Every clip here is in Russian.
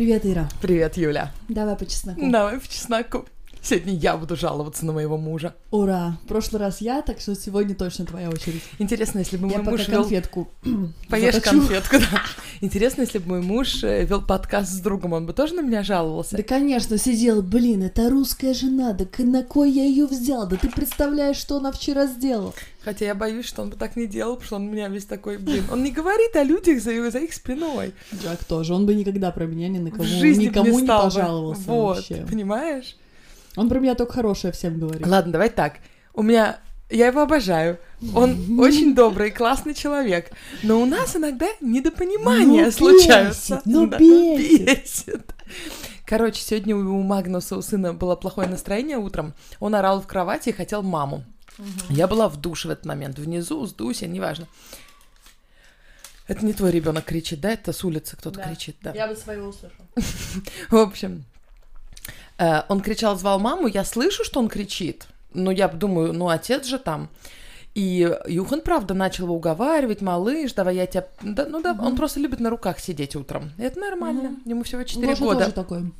Привет, Ира. Привет, Юля. Давай по чесноку. Давай по чесноку. Сегодня я буду жаловаться на моего мужа. Ура! В прошлый раз я, так что сегодня точно твоя очередь. Интересно, если бы мой я муж пока вел... конфетку Поешь заточу. конфетку, да. Интересно, если бы мой муж э, вел подкаст с другом, он бы тоже на меня жаловался? Да, конечно, сидел, блин, это русская жена, да на кой я ее взял? Да ты представляешь, что она вчера сделала? Хотя я боюсь, что он бы так не делал, потому что он у меня весь такой, блин, он не говорит о людях за, за их спиной. Джак тоже, он бы никогда про меня ни на кого, никому не, бы. пожаловался Вот, вообще. понимаешь? Он про меня только хорошее всем говорит. Ладно, давай так. У меня... Я его обожаю. Он очень добрый, классный человек. Но у нас иногда недопонимания Ну, случаются. бесит, ну, Да, бесит. бесит. Короче, сегодня у Магнуса, у сына, было плохое настроение утром. Он орал в кровати и хотел маму. Я была в душе в этот момент. Внизу, с Дуся, неважно. Это не твой ребенок кричит, да? Это с улицы кто-то Да. кричит, да. Я бы своего услышала. В общем, он кричал, звал маму, я слышу, что он кричит, но я думаю, ну, отец же там. И Юхан, правда, начал его уговаривать, малыш, давай я тебя... Да, ну да, он просто любит на руках сидеть утром. И это нормально, ему всего 4 Гоша года. тоже такой.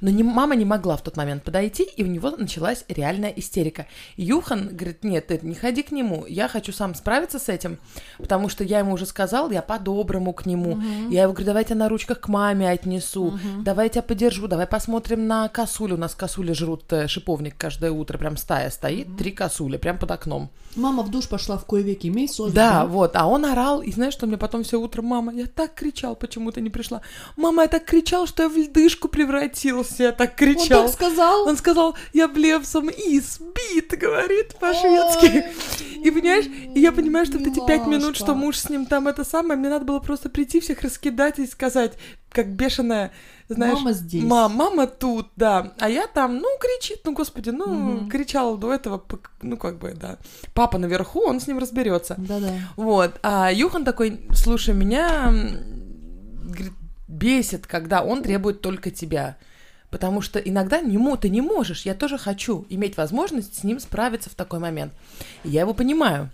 Но не, мама не могла в тот момент подойти, и у него началась реальная истерика. Юхан говорит, нет, ты не ходи к нему, я хочу сам справиться с этим, потому что я ему уже сказал, я по-доброму к нему. Я его говорю, давай я тебя на ручках к маме отнесу, давай я тебя подержу, давай посмотрим на косулю. У нас косули жрут э, шиповник каждое утро, прям стая стоит, три косули, прям под окном. Мама в душ пошла в кое веки, имей совесть. Да, вот, а он орал, и знаешь, что мне потом все утро, мама, я так кричал, почему ты не пришла? Мама, я так кричал, что я в льдышку превратился, я так Он кричал. так сказал. Он сказал, я блевсом избит, говорит по-шведски. И понимаешь, и я понимаю, что вот эти пять минут, что муж с ним там это самое, мне надо было просто прийти всех раскидать и сказать, как бешеная, знаешь, Мама здесь. Мам, мама тут, да. А я там, ну, кричит, ну, господи, ну, Мгм. кричала до этого, ну, как бы, да. Папа наверху, он с ним разберется. Да-да. Вот. А Юхан такой, слушай, меня говорит, бесит, когда он требует только тебя. Потому что иногда ему ты не можешь. Я тоже хочу иметь возможность с ним справиться в такой момент. И я его понимаю.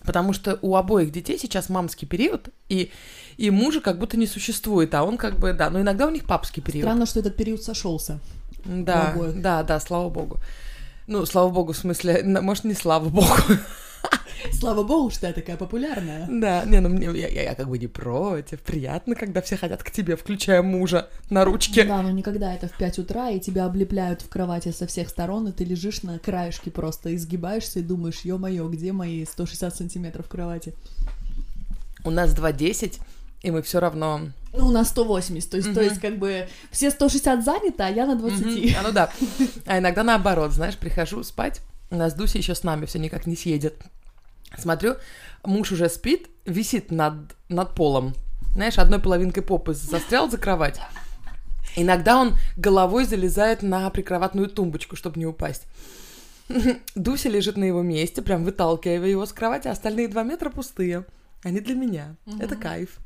Потому что у обоих детей сейчас мамский период, и, и мужа как будто не существует, а он как бы, да, но иногда у них папский период. Странно, что этот период сошелся. Да, да, да, слава богу. Ну, слава богу, в смысле, может, не слава богу. Слава богу, что я такая популярная. Да, не, ну мне, я, я- я как бы не против. Приятно, когда все хотят к тебе, включая мужа на ручке. Да, но никогда это в 5 утра, и тебя облепляют в кровати со всех сторон, и ты лежишь на краешке просто, изгибаешься и думаешь, ё-моё, где мои 160 сантиметров кровати? У нас 2.10, и мы все равно... Ну, у нас 180, то есть, то Мгм. есть, как бы, все 160 заняты, а я на 20. Мгм. А, ну да. А иногда наоборот, знаешь, прихожу спать, нас Дуся еще с нами все никак не съедет. Смотрю, муж уже спит, висит над, над полом. Знаешь, одной половинкой попы застрял за кровать. Иногда он головой залезает на прикроватную тумбочку, чтобы не упасть. Дуся лежит на его месте, прям выталкивая его с кровати, а остальные два метра пустые. Они для меня. Это кайф.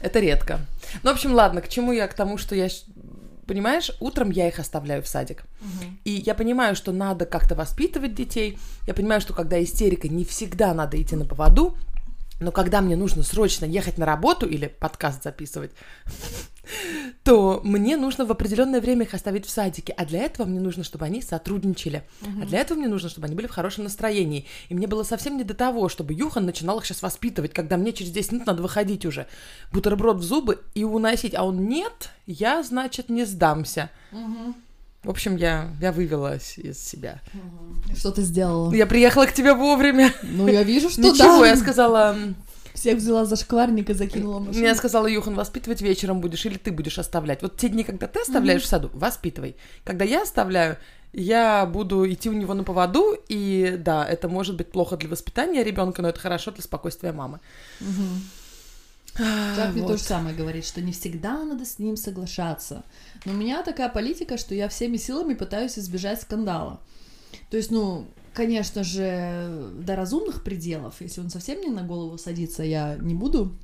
Это редко. Ну, в общем, ладно, к чему я? К тому, что я... Понимаешь, утром я их оставляю в садик. И я понимаю, что надо как-то воспитывать детей. Я понимаю, что когда истерика, не всегда надо идти на поводу. Но когда мне нужно срочно ехать на работу или подкаст записывать, то мне нужно в определенное время их оставить в садике. А для этого мне нужно, чтобы они сотрудничали. А для этого мне нужно, чтобы они были в хорошем настроении. И мне было совсем не до того, чтобы Юхан начинал их сейчас воспитывать, когда мне через 10 минут надо выходить уже. Бутерброд в зубы и уносить. А он нет, я, значит, не сдамся. В общем, я, я вывелась из себя. Что ты сделала? Я приехала к тебе вовремя. Ну, я вижу, что Ничего, да. я сказала... Всех взяла за шкварник и закинула машину. Я сказала, Юхан, воспитывать вечером будешь или ты будешь оставлять. Вот те дни, когда ты оставляешь в саду, воспитывай. Когда я оставляю, я буду идти у него на поводу, и да, это может быть плохо для воспитания ребенка, но это хорошо для спокойствия мамы. Жак мне Вот. то же самое говорит, что не всегда надо с ним соглашаться. Но у меня такая политика, что я всеми силами пытаюсь избежать скандала. То есть, ну, конечно же, до разумных пределов, если он совсем мне на голову садится, я не буду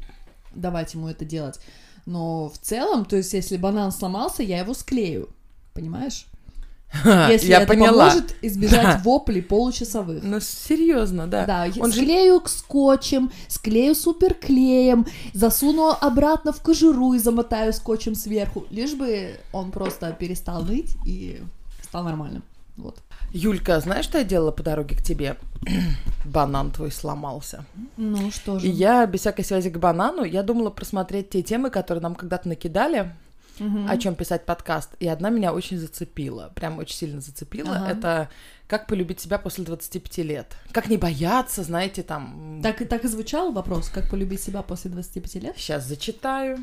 давать ему это делать. Но в целом, то есть, если банан сломался, я его склею. Понимаешь? Если Я это поняла. поможет избежать Да. воплей получасовых. Ну, серьезно, да. Да, Он же- склею скотчем, склею суперклеем, засуну обратно в кожуру и замотаю скотчем сверху, лишь бы он просто перестал ныть и стал нормальным. Вот. Юлька, знаешь, что я делала по дороге к тебе? Банан твой сломался. Ну что же. И я, без всякой связи к банану, я думала просмотреть те темы, которые нам когда-то накидали, Мгм. о чем писать подкаст. И одна меня очень зацепила, прям очень сильно зацепила. Ага. Это как полюбить себя после 25 лет. Как не бояться, знаете, там... Так, и- так и звучал вопрос, как полюбить себя после 25 лет? Сейчас зачитаю.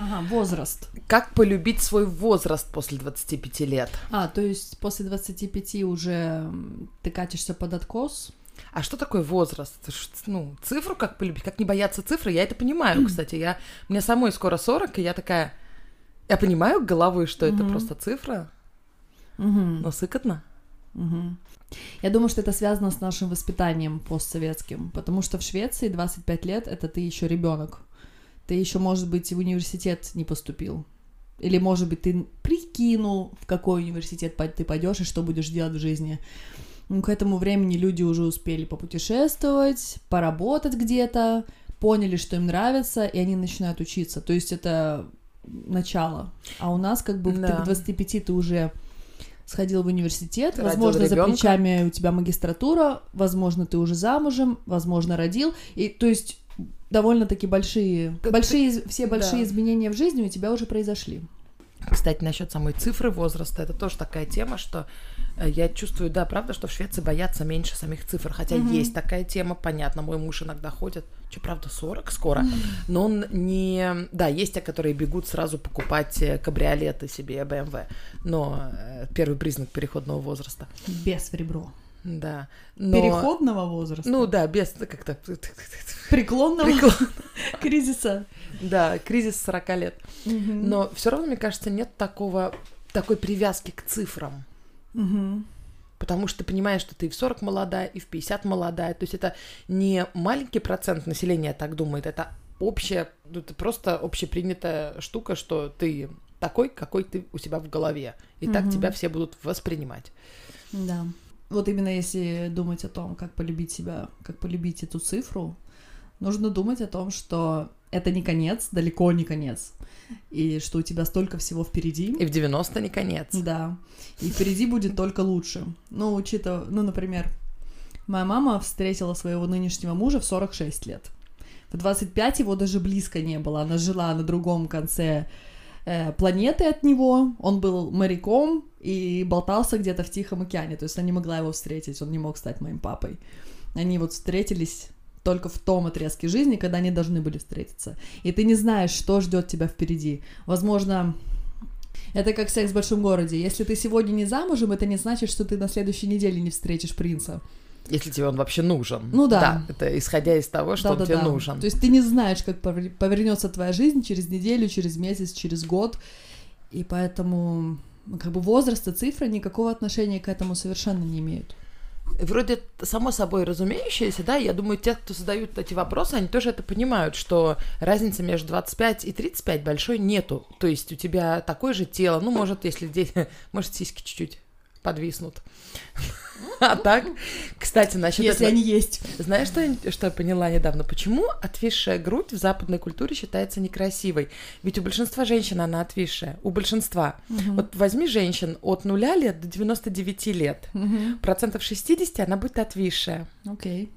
Ага, возраст. Как полюбить свой возраст после 25 лет? А, то есть после 25 уже ты катишься под откос? А что такое возраст? Ну, цифру как полюбить? Как не бояться цифры? Я это понимаю, кстати. Я, мне самой скоро 40, и я такая... Я понимаю головой, что это Мгм. просто цифра, Угу. но сыкотно. Мгм. Я думаю, что это связано с нашим воспитанием постсоветским, потому что в Швеции 25 лет это ты еще ребенок. Ты еще, может быть, в университет не поступил. Или, может быть, ты прикинул, в какой университет ты пойдешь и что будешь делать в жизни. Ну, к этому времени люди уже успели попутешествовать, поработать где-то, поняли, что им нравится, и они начинают учиться. То есть это начало. А у нас как бы ты Да. к 25 ты уже сходил в университет, Родил возможно, за ребёнка. плечами у тебя магистратура, возможно, ты уже замужем, возможно, родил. И то есть довольно-таки большие, Как большие, из- все большие да. изменения в жизни у тебя уже произошли. Кстати, насчет самой цифры возраста, это тоже такая тема, что я чувствую, да, правда, что в Швеции боятся меньше самих цифр, хотя Мгм. есть такая тема, понятно, мой муж иногда ходит, что, правда, 40 скоро, но он не... Да, есть те, которые бегут сразу покупать э, кабриолеты себе, BMW, но э, первый признак переходного возраста, Без в ребро. да. Но... Переходного возраста. Ну да, без как-то... преклонного кризиса. Да, кризис 40 лет. Но все равно, мне кажется, нет такого такой привязки к цифрам. Мгм. Потому что ты понимаешь, что ты и в 40 молодая, и в 50 молодая. То есть это не маленький процент населения так думает, это общая, ну, это просто общепринятая штука, что ты такой, какой ты у себя в голове. И так Мгм. тебя все будут воспринимать. Да. Вот именно если думать о том, как полюбить себя, как полюбить эту цифру, нужно думать о том, что это не конец, далеко не конец, и что у тебя столько всего впереди. И в 90 не конец. Да. И впереди будет только лучше. Ну, учитывая, ну, например, моя мама встретила своего нынешнего мужа в 46 лет. В 25 его даже близко не было. Она жила на другом конце э, планеты от него. Он был моряком и болтался где-то в Тихом океане. То есть она не могла его встретить. Он не мог стать моим папой. Они вот встретились только в том отрезке жизни, когда они должны были встретиться. И ты не знаешь, что ждет тебя впереди. Возможно, это как секс в большом городе. Если ты сегодня не замужем, это не значит, что ты на следующей неделе не встретишь принца. Если тебе он вообще нужен. Ну да. это исходя из того, что он тебе Да-да-да. нужен. То есть ты не знаешь, как повер- повернется твоя жизнь через неделю, через месяц, через год. И поэтому как бы возраст и цифра никакого отношения к этому совершенно не имеют. Вроде само собой разумеющееся, да, я думаю, те, кто задают эти вопросы, они тоже это понимают, что разницы между 25 и 35 большой нету. То есть у тебя такое же тело, ну, может, если здесь, может, сиськи чуть-чуть подвиснут. А так, кстати, насчет Если этого- они есть. знаешь, что я, что я поняла недавно? Почему отвисшая грудь в западной культуре считается некрасивой? Ведь у большинства женщин она отвисшая. У большинства. Вот возьми женщин от нуля лет до 99 лет. Мгм. Процентов 60 она будет отвисшая. Окей.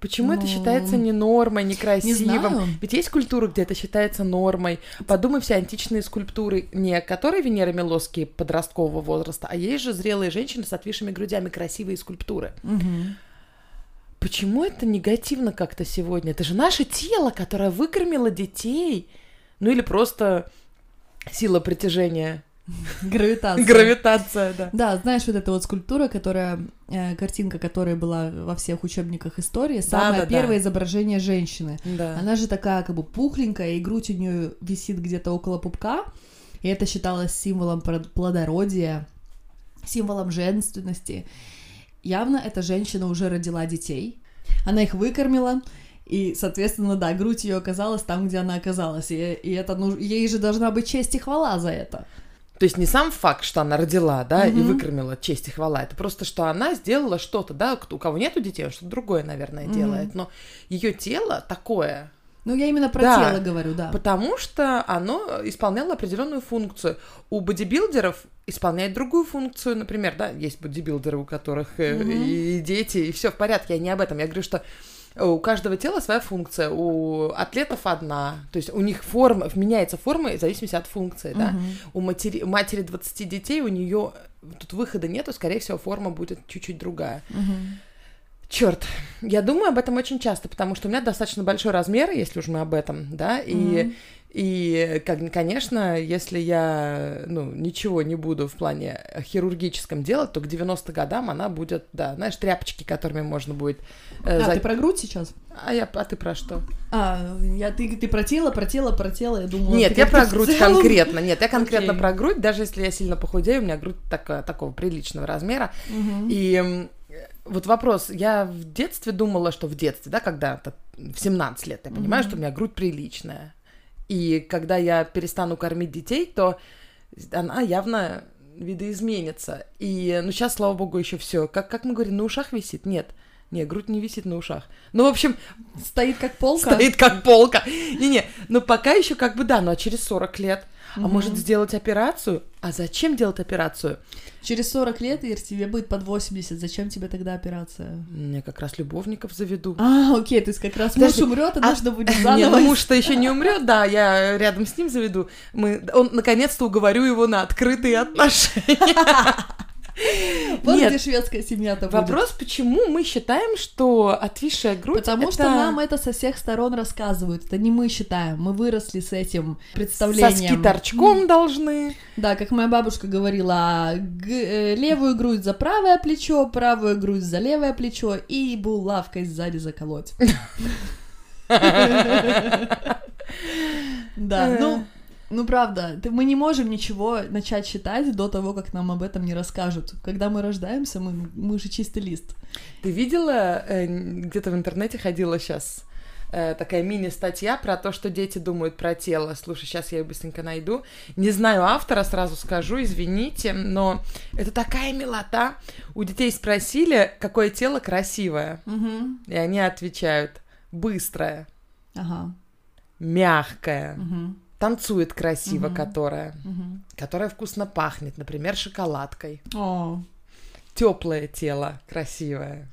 Почему это Ну, считается не нормой, Не некрасивым? знаю. Ведь есть культура, где это считается нормой. Подумай, все античные скульптуры, не которые Венера Милосские подросткового возраста, а есть же зрелые женщины с отвисшими грудями, красивые скульптуры. Мгм. Почему это негативно как-то сегодня? Это же наше тело, которое выкормило детей. Ну или просто сила притяжения. Гравитация. Гравитация, да. Да, знаешь, вот эта вот скульптура, которая, э, картинка, которая была во всех учебниках истории, самое да, да. первое изображение женщины. Да. Она же такая как бы пухленькая, и грудь у нее висит где-то около пупка, и это считалось символом плодородия, символом женственности. Явно эта женщина уже родила детей, она их выкормила, и, соответственно, да, грудь ее оказалась там, где она оказалась, и, и это, ну, ей же должна быть честь и хвала за это. То есть не сам факт, что она родила, да, и Мгм. выкормила честь и хвала, это просто, что она сделала что-то, да, у кого нету детей, он что-то другое, наверное, Мгм. делает, но ее тело такое, Ну, я именно про Да. тело говорю, да. потому что оно исполняло определенную функцию. У бодибилдеров исполняет другую функцию, например, да, есть бодибилдеры, у которых Мгм. и дети, и все в порядке, я не об этом, я говорю, что у каждого тела своя функция, у атлетов одна, то есть у них форма, меняется форма в зависимости от функции, да. Мгм. У матери, матери 20 детей, у нее тут выхода нету, скорее всего, форма будет чуть-чуть другая. Мгм. Черт, я думаю об этом очень часто, потому что у меня достаточно большой размер, если уж мы об этом, да, и, Мгм. И конечно, если я, ну, ничего не буду в плане хирургическом делать, то к 90 годам она будет, да, знаешь, тряпочки, которыми можно будет... э, А, за- ты про грудь сейчас? а, я, а ты про что? А, я, ты, ты про тело, про тело, про тело, я думала... Нет, я про грудь целом. конкретно. Нет, я конкретно Окей. про грудь. Даже если я сильно похудею, у меня грудь такая, такого приличного размера. Мгм. И вот вопрос, я в детстве думала, что в детстве, да, когда-то в 17 лет, я понимаю, Мгм. что у меня грудь приличная. И когда я перестану кормить детей, то она явно видоизменится. И, ну, сейчас, слава богу, еще все. Как, как мы говорим, на ушах висит? Нет. Не, грудь не висит на ушах. Ну, в общем, Стоит как полка. стоит как полка. Не-не, ну пока еще как бы да, а через 40 лет. А может сделать операцию? А зачем делать операцию? Через 40 лет, Ир, тебе будет под 80, зачем тебе тогда операция? Мне как раз любовников заведу. А, окей, то есть как раз муж умрет, а- нужно будет Не, заново... ну муж-то еще не умрет, да, я рядом с ним заведу. Мы, он наконец-то уговорю его на открытые отношения. Вот Нет. где шведская семья-то будет. Вопрос, почему мы считаем, что отвисшая грудь Потому это что нам это со всех сторон рассказывают. Это не мы считаем. Мы выросли с этим представлением. соски торчком должны. Да, как моя бабушка говорила, э, левую грудь за правое плечо, правую грудь за левое плечо и булавкой сзади заколоть. Да, ну, ну правда, ты- мы не можем ничего начать считать до того, как нам об этом не расскажут. Когда мы рождаемся, мы, мы же чистый лист. Ты видела, э, где-то в интернете ходила сейчас такая мини-статья про то, что дети думают про тело. Слушай, сейчас я ее быстренько найду. Не знаю автора, сразу скажу, извините, но это такая милота. У детей спросили, какое тело красивое, Мгм. и они отвечают быстрое, Ага. мягкое, Мгм. Танцует красиво, Мгм. которое, Мгм. которое вкусно пахнет, например, шоколадкой. О, Теплое тело, красивое.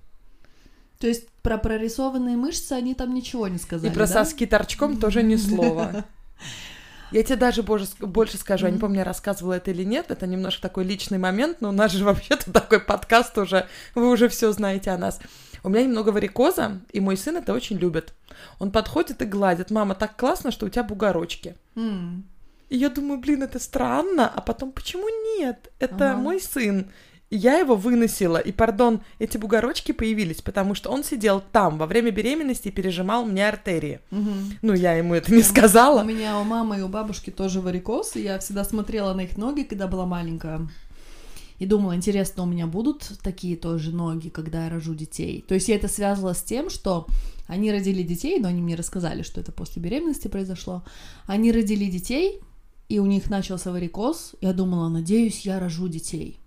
то есть про прорисованные мышцы они там ничего не сказали, И про да? соски торчком тоже ни слова. Я тебе даже больше, больше скажу, я не помню, я рассказывала это или нет, это немножко такой личный момент, но у нас же вообще-то такой подкаст уже, вы уже все знаете о нас. У меня немного варикоза, и мой сын это очень любит. Он подходит и гладит. Мама, так классно, что у тебя бугорочки. М. И я думаю, блин, это странно, а потом, почему нет? Это Ага. мой сын. И я его выносила, и, пардон, эти бугорочки появились, потому что он сидел там во время беременности и пережимал мне артерии. Мгм. Ну, я ему это не У сказала. меня у мамы и у бабушки тоже варикоз, и я всегда смотрела на их ноги, когда была маленькая. И думала, интересно, у меня будут такие тоже ноги, когда я рожу детей. То есть я это связывала с тем, что они родили детей, но они мне рассказали, что это после беременности произошло. Они родили детей, и у них начался варикоз. Я думала, надеюсь, я рожу детей.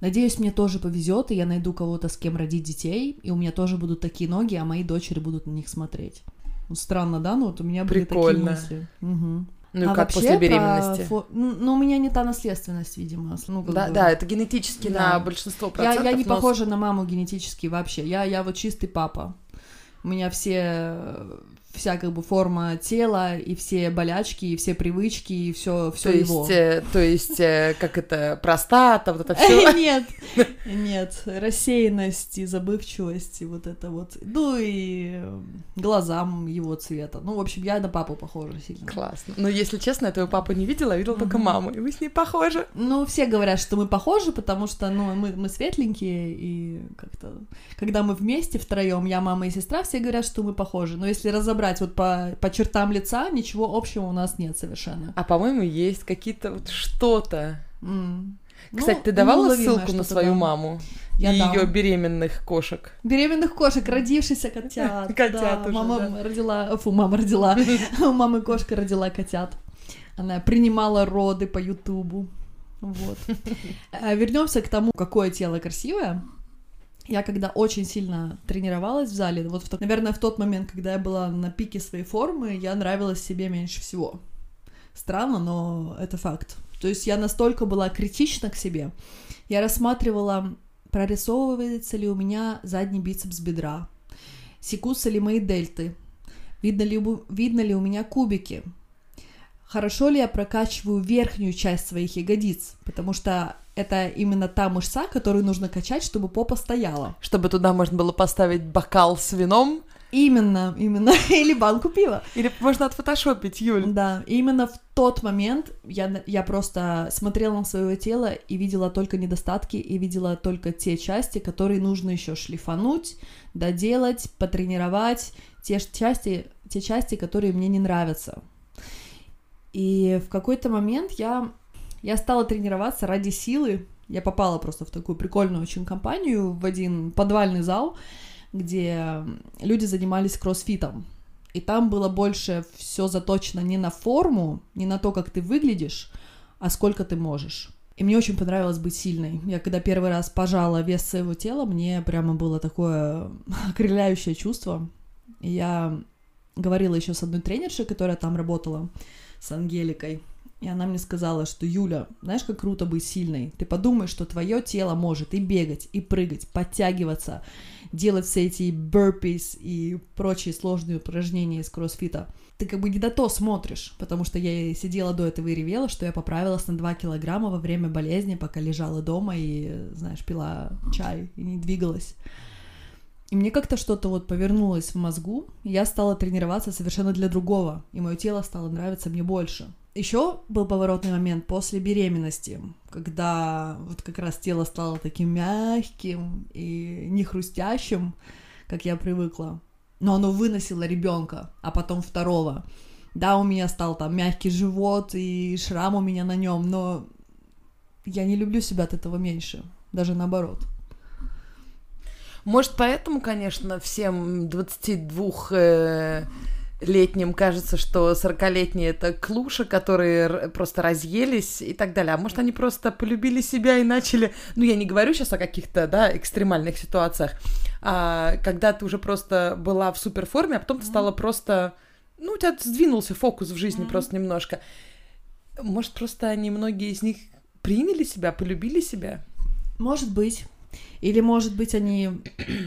Надеюсь, мне тоже повезет, и я найду кого-то, с кем родить детей, и у меня тоже будут такие ноги, а мои дочери будут на них смотреть. Ну, странно, да? Ну, вот у меня были Прикольно. такие мысли. Мгм. Ну и А как вообще после про беременности? фо- Ну, ну, у меня не та наследственность, видимо. Ну, Да, бы. да, это генетически Да. на большинство я, процентов. я не но похожа на маму генетически вообще. Я, я вот чистый папа. У меня все вся как бы форма тела и все болячки и все привычки и все все То его. есть, э, то есть, э, как это, простата, вот это все. Нет, нет, рассеянность и забывчивость и вот это вот. Ну и э, глазам его цвета. Ну, в общем, я на папу похожа сильно. Классно. Но если честно, я твою папу не видела, а видела только маму. И вы с ней похожи. Ну, все говорят, что мы похожи, потому что, ну, мы, мы светленькие, и как-то, когда мы вместе втроем, я, мама и сестра, все говорят, что мы похожи. Но если разобрать вот по, по чертам лица, ничего общего у нас нет совершенно. А по-моему, есть какие-то вот что-то. М. Кстати, Ну, ты давала ссылку на свою да. маму Я и дам. ее беременных кошек? Беременных кошек, родившихся котят. Котят да. уже, Мама родила, фу, мама родила, у мамы кошка родила котят. Она принимала роды по Ютубу. Вот. А Вернемся к тому, какое тело красивое. Я когда очень сильно тренировалась в зале, вот, в наверное, в тот момент, когда я была на пике своей формы, я нравилась себе меньше всего. Странно, но это факт. То есть я настолько была критична к себе. Я рассматривала, прорисовывается ли у меня задний бицепс бедра, секутся ли мои дельты, видно ли, видно ли у меня кубики, хорошо ли я прокачиваю верхнюю часть своих ягодиц, потому что это именно та мышца, которую нужно качать, чтобы попа стояла. Чтобы туда можно было поставить бокал с вином. Именно, именно, или банку пива. Или можно отфотошопить, Юль. Да, именно в тот момент я, я просто смотрела на свое тело и видела только недостатки, и видела только те части, которые нужно еще шлифануть, доделать, потренировать, те части, те части, которые мне не нравятся. И в какой-то момент я, я стала тренироваться ради силы. Я попала просто в такую прикольную очень компанию, в один подвальный зал, где люди занимались кроссфитом. И там было больше все заточено не на форму, не на то, как ты выглядишь, а сколько ты можешь. И мне очень понравилось быть сильной. Я когда первый раз пожала вес своего тела, мне прямо было такое окрыляющее чувство. И я говорила еще с одной тренершей, которая там работала, с Ангеликой. И она мне сказала, что Юля, знаешь, как круто быть сильной. Ты подумай, что твое тело может и бегать, и прыгать, подтягиваться, делать все эти burpees и прочие сложные упражнения из кроссфита. Ты как бы не до то смотришь, потому что я сидела до этого и ревела, что я поправилась на 2 килограмма во время болезни, пока лежала дома и, знаешь, пила чай и не двигалась. И мне как-то что-то вот повернулось в мозгу, я стала тренироваться совершенно для другого, и мое тело стало нравиться мне больше. Еще был поворотный момент после беременности, когда вот как раз тело стало таким мягким и не хрустящим, как я привыкла. Но оно выносило ребенка, а потом второго. Да, у меня стал там мягкий живот и шрам у меня на нем, но я не люблю себя от этого меньше, даже наоборот. Может, поэтому, конечно, всем 22 э, летним кажется, что 40-летние это клуши, которые просто разъелись и так далее. А может, они просто полюбили себя и начали... Ну, я не говорю сейчас о каких-то, да, экстремальных ситуациях, а когда ты уже просто была в суперформе, а потом ты стала просто... Ну, у тебя сдвинулся фокус в жизни Мгм. просто немножко. Может, просто они, многие из них приняли себя, полюбили себя? Может быть. Или, может быть, они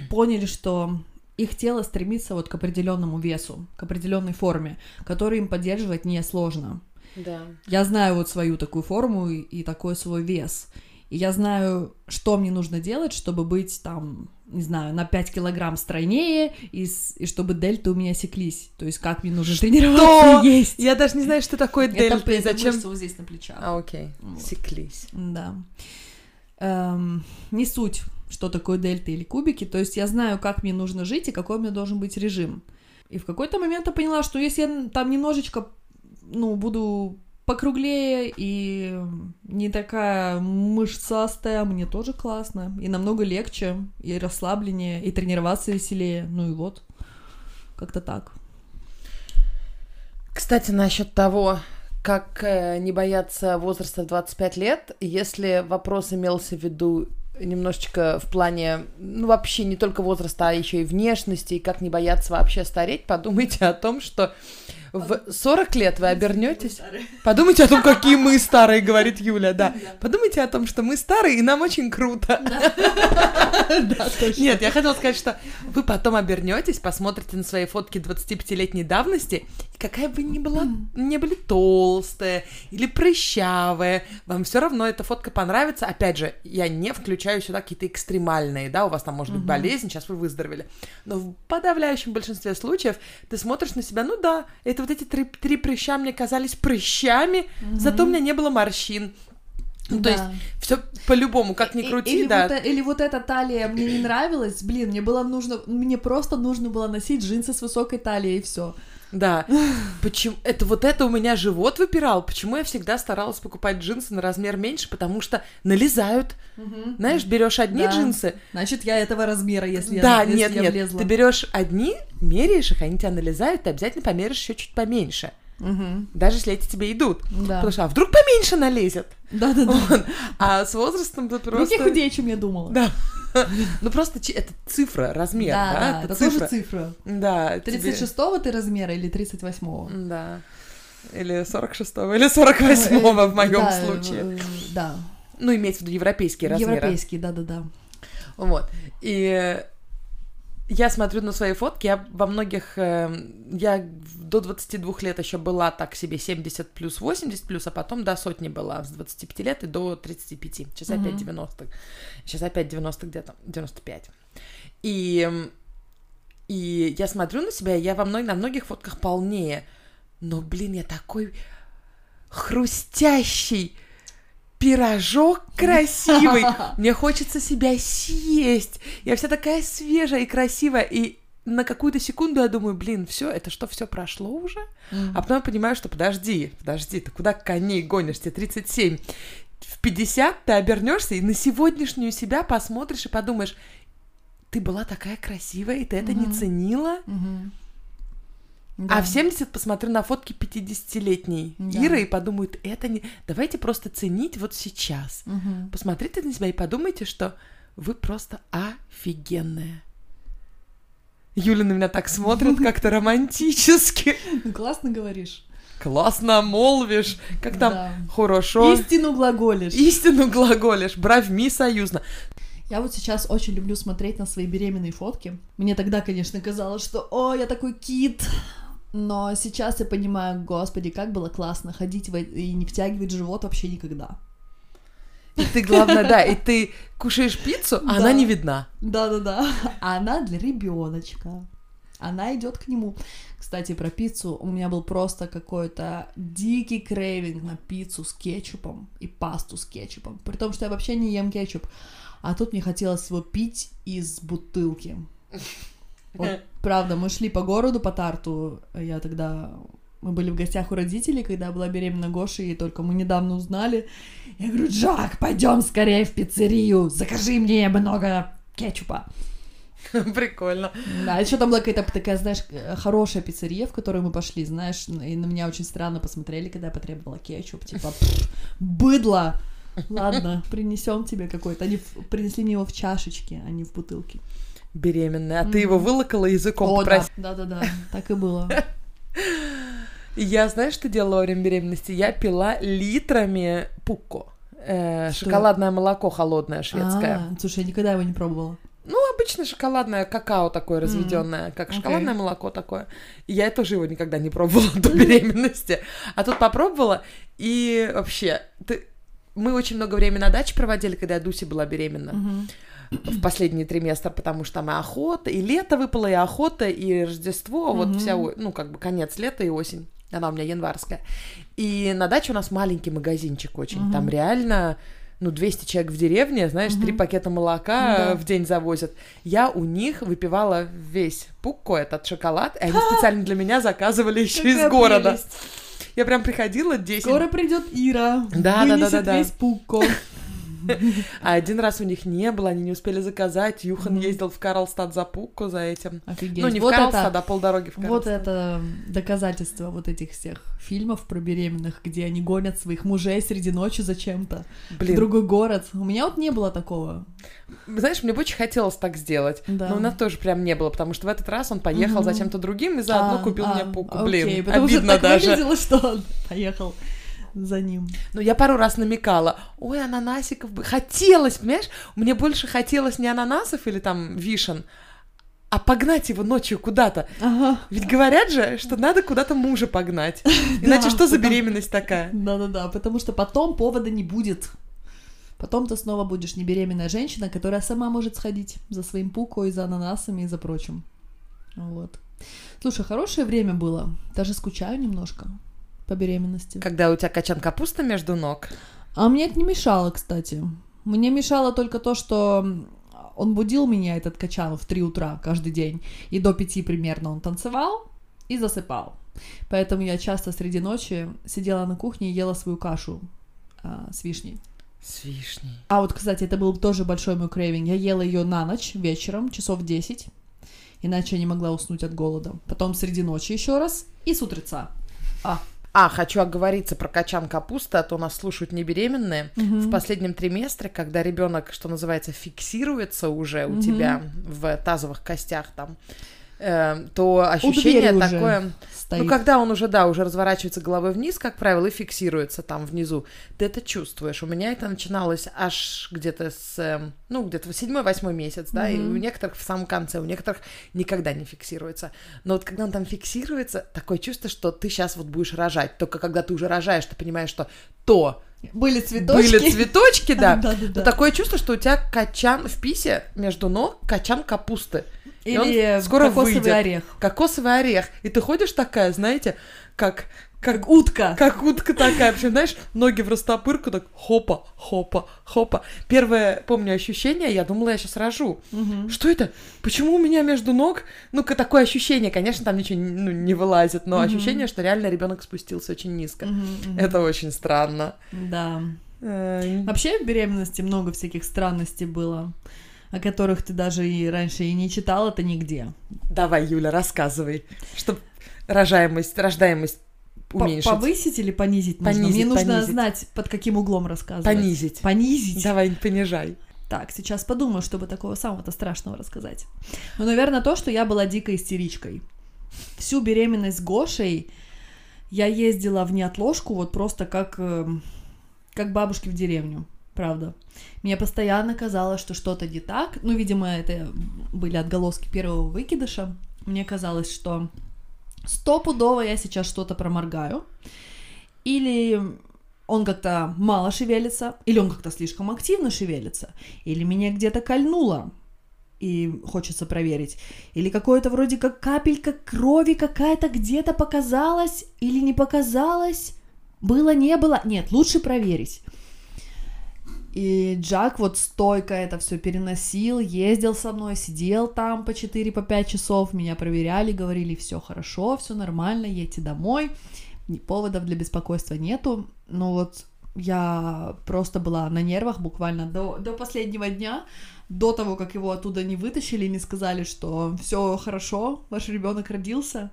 поняли, что их тело стремится вот к определенному весу, к определенной форме, которую им поддерживать несложно. Да. Я знаю вот свою такую форму и, и такой свой вес. И я знаю, что мне нужно делать, чтобы быть там, не знаю, на 5 килограмм стройнее, и, и чтобы дельты у меня секлись. То есть как мне нужно тренироваться и есть. Я даже не знаю, что такое Это, дельта и это зачем... мышцы вот здесь на плечах. А, окей. Вот. Секлись. Да. Эм, не суть, что такое дельта или кубики. То есть я знаю, как мне нужно жить и какой у меня должен быть режим. И в какой-то момент я поняла, что если я там немножечко, ну, буду покруглее и не такая мышцастая, мне тоже классно. И намного легче, и расслабленнее, и тренироваться веселее. Ну и вот, как-то так. Кстати, насчет того, как э, не бояться возраста в 25 лет, если вопрос имелся в виду немножечко в плане, ну, вообще не только возраста, а еще и внешности, и как не бояться вообще стареть, подумайте о том, что в 40 лет вы обернетесь... Подумайте о том, какие мы старые, говорит Юля, да. Подумайте о том, что мы старые, и нам очень круто. Нет, я хотела сказать, что вы потом обернетесь, посмотрите на свои фотки 25-летней давности, и какая бы ни была, не были толстая или прыщавая, вам все равно эта фотка понравится. Опять же, я не включаю сюда какие-то экстремальные, да, у вас там может быть болезнь, сейчас вы выздоровели. Но в подавляющем большинстве случаев ты смотришь на себя, ну да, это вот эти три, три прыща мне казались прыщами, зато у меня не было морщин. Ну, то Да. есть, все по-любому, как ни крути, или да. Вот, э- или вот эта талия мне не нравилась, блин, мне было нужно, мне просто нужно было носить джинсы с высокой талией и все. Да. Почему? Это вот это у меня живот выпирал. Почему я всегда старалась покупать джинсы на размер меньше? Потому что налезают. Знаешь, берешь одни Да. джинсы. Значит, я этого размера, если да, я, если нет, я нет. влезла. Ты берешь одни, меряешь их, они тебя налезают, ты обязательно померишь еще чуть поменьше. Мгм. даже если эти тебе идут. Да. Потому что а вдруг поменьше налезет. Да-да-да. А с возрастом я просто... худее, чем я думала. Да. Ну просто это цифра, размер, Да, это тоже цифра. Да. тебе- 36-го ты размера или 38-го? Да. Или 46-го, или 48-го в моем случае. э, Да. Ну, имеется в виду европейские размеры. Европейский, да-да-да. Вот. И я смотрю на свои фотки, я во многих... э, я до 22 лет еще была так себе 70 плюс, 80 плюс, а потом до сотни была с 25 лет и до 35. Сейчас Мгм. опять 90 Сейчас опять 90 где-то, 95. И, и я смотрю на себя, я во мной, на многих фотках полнее. Но, блин, я такой хрустящий пирожок красивый. Мне хочется себя съесть. Я вся такая свежая и красивая. И на какую-то секунду я думаю, блин, все, это что, все прошло уже? М. А потом я понимаю, что подожди, подожди, ты куда коней гонишь? Тебе 37. В 50 ты обернешься и на сегодняшнюю себя посмотришь и подумаешь, ты была такая красивая, и ты это не Мгм. ценила? А Да. в 70 посмотрю на фотки 50-летней Да. Иры и подумают, это не... Давайте просто ценить вот сейчас. Мгм. Посмотрите на себя и подумайте, что вы просто офигенная. Юля на меня так смотрит как-то романтически. Ну, Классно говоришь. Классно молвишь. Как там? Да. Хорошо. Истину глаголишь. Истину глаголишь. Бравьми союзно. Я вот сейчас очень люблю смотреть на свои беременные фотки. Мне тогда, конечно, казалось, что «О, я такой кит!» Но сейчас я понимаю, господи, как было классно ходить в- и не втягивать живот вообще никогда. И ты, главное, да, и ты кушаешь пиццу, а Да. она не видна. Да-да-да. А она для ребеночка. Она идет к нему. Кстати, про пиццу. У меня был просто какой-то дикий крейвинг на пиццу с кетчупом и пасту с кетчупом. При том, что я вообще не ем кетчуп. А тут мне хотелось его пить из бутылки. Вот, правда, мы шли по городу, по Тарту. Я тогда... Мы были в гостях у родителей, когда была беременна Гошей, и только мы недавно узнали. Я говорю, Джак, пойдем скорее в пиццерию, закажи мне много кетчупа. Прикольно. Да, еще там была какая-то такая, знаешь, хорошая пиццерия, в которую мы пошли, знаешь, и на меня очень странно посмотрели, когда я потребовала кетчуп, типа, «Пф, быдло! Ладно, принесем тебе какой-то. Они принесли мне его в чашечке, а не в бутылке. Беременная. А ты его вылокала языком О, да, да-да-да, так и было. Я, знаешь, что делала во время беременности? Я пила литрами пукко. Э, шоколадное молоко холодное шведское. А, слушай, я никогда его не пробовала. Ну, обычно шоколадное какао такое разведенное, как Окей. шоколадное молоко такое. И я тоже его никогда не пробовала до беременности. А тут попробовала, и вообще, ты... мы очень много времени на даче проводили, когда я Дуси была беременна. Мгм. в последний триместр, потому что там и охота, и лето выпало, и охота, и Рождество, вот Мгм. вся, ну, как бы конец лета и осень. Она у меня январская. И на даче у нас маленький магазинчик очень. Мгм. Там реально, ну, 200 человек в деревне, знаешь, три пакета молока Ну да. в день завозят. Я у них выпивала весь пукко, этот шоколад, и они специально для меня заказывали еще из города. Я прям приходила 10 Скоро придет Ира, Да, да, да, да, весь пуко. А один раз у них не было, они не успели заказать. Юхан ездил в Карлстад за пукко за этим. Офигеть. Ну, не вот в Карлстад, это, а полдороги в вот Карлстад. это доказательство вот этих всех фильмов про беременных, где они гонят своих мужей среди ночи зачем-то в другой город. У меня вот не было такого. знаешь, мне бы очень хотелось так сделать. Да. Но у нас тоже прям не было, потому что в этот раз он поехал Мгм. за чем-то другим и заодно А, купил а, мне пуку. окей, Блин, обидно даже. выглядело, что он поехал за ним. Ну, я пару раз намекала. Ой, ананасиков бы... Хотелось, понимаешь? Мне больше хотелось не ананасов или там вишен, а погнать его ночью куда-то. Ага. Ведь говорят же, что надо куда-то мужа погнать. Иначе Да, что за потому- беременность такая? Да-да-да, потому что потом повода не будет. Потом ты снова будешь не беременная женщина, которая сама может сходить за своим пуко и за ананасами и за прочим. Вот. Слушай, хорошее время было. Даже скучаю немножко по беременности. Когда у тебя качан капуста между ног. А мне это не мешало, кстати. Мне мешало только то, что он будил меня, этот качан, в 3 утра каждый день. И до 5 примерно он танцевал и засыпал. Поэтому я часто среди ночи сидела на кухне и ела свою кашу а, с вишней. С вишней. А вот, кстати, это был тоже большой мой крейвинг. Я ела ее на ночь, вечером, часов 10. Иначе я не могла уснуть от голода. Потом среди ночи еще раз и с утреца. А, А, хочу оговориться про качан капусты, а то нас слушают не беременные. Мгм. В последнем триместре, когда ребенок, что называется, фиксируется уже у Мгм. тебя в тазовых костях там, э, то ощущение уже такое... Стоит. Ну, когда он уже, да, уже разворачивается головой вниз, как правило, и фиксируется там внизу, ты это чувствуешь. У меня это начиналось аж где-то с, эм, ну, где-то в седьмой-восьмой месяц, да, и Мгм. у некоторых в самом конце, у некоторых никогда не фиксируется. Но вот когда он там фиксируется, такое чувство, что ты сейчас вот будешь рожать. Только когда ты уже рожаешь, ты понимаешь, что то Были цветочки. были цветочки, да. Да, да, Но такое чувство, что у тебя качан в писе между ног, качан капусты. И он Или скоро кокосовый выйдет. орех. Кокосовый орех. И ты ходишь такая, знаете, как... Как утка. Как утка такая, причем, знаешь, ноги в растопырку, так хопа, хопа, хопа. Первое, помню, ощущение, я думала, я сейчас рожу. Мгм. Что это? Почему у меня между ног? Ну-ка, такое ощущение, конечно, там ничего не- ну, не вылазит, но Мгм. ощущение, что реально ребенок спустился очень низко. Мгм, мгм. Это очень странно. Да. Э, Вообще в беременности много всяких странностей было, о которых ты даже и раньше и не читал это нигде. Давай, Юля, рассказывай, чтобы рожаемость, рождаемость уменьшить. Повысить или понизить нужно? Понизить, Мне нужно понизить. знать, под каким углом рассказывать. Понизить. Понизить. Давай, понижай. Так, сейчас подумаю, чтобы такого самого-то страшного рассказать. Ну, наверное, то, что я была дикой истеричкой. Всю беременность с Гошей я ездила в неотложку вот просто как, эм, как бабушки в деревню, правда. Мне постоянно казалось, что что-то не так. Ну, видимо, это были отголоски первого выкидыша. Мне казалось, что стопудово я сейчас что-то проморгаю. Или он как-то мало шевелится, или он как-то слишком активно шевелится, или меня где-то кольнуло, и хочется проверить, или какое-то вроде как капелька крови какая-то где-то показалась, или не показалась, было, не было, нет, лучше проверить. И Джак вот стойко это все переносил, ездил со мной, сидел там по 4-5 по пять часов, меня проверяли, говорили, все хорошо, все нормально, едьте домой, поводов для беспокойства нету. Но вот я просто была на нервах буквально до, до последнего дня, до того, как его оттуда не вытащили, не сказали, что все хорошо, ваш ребенок родился.